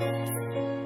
うん。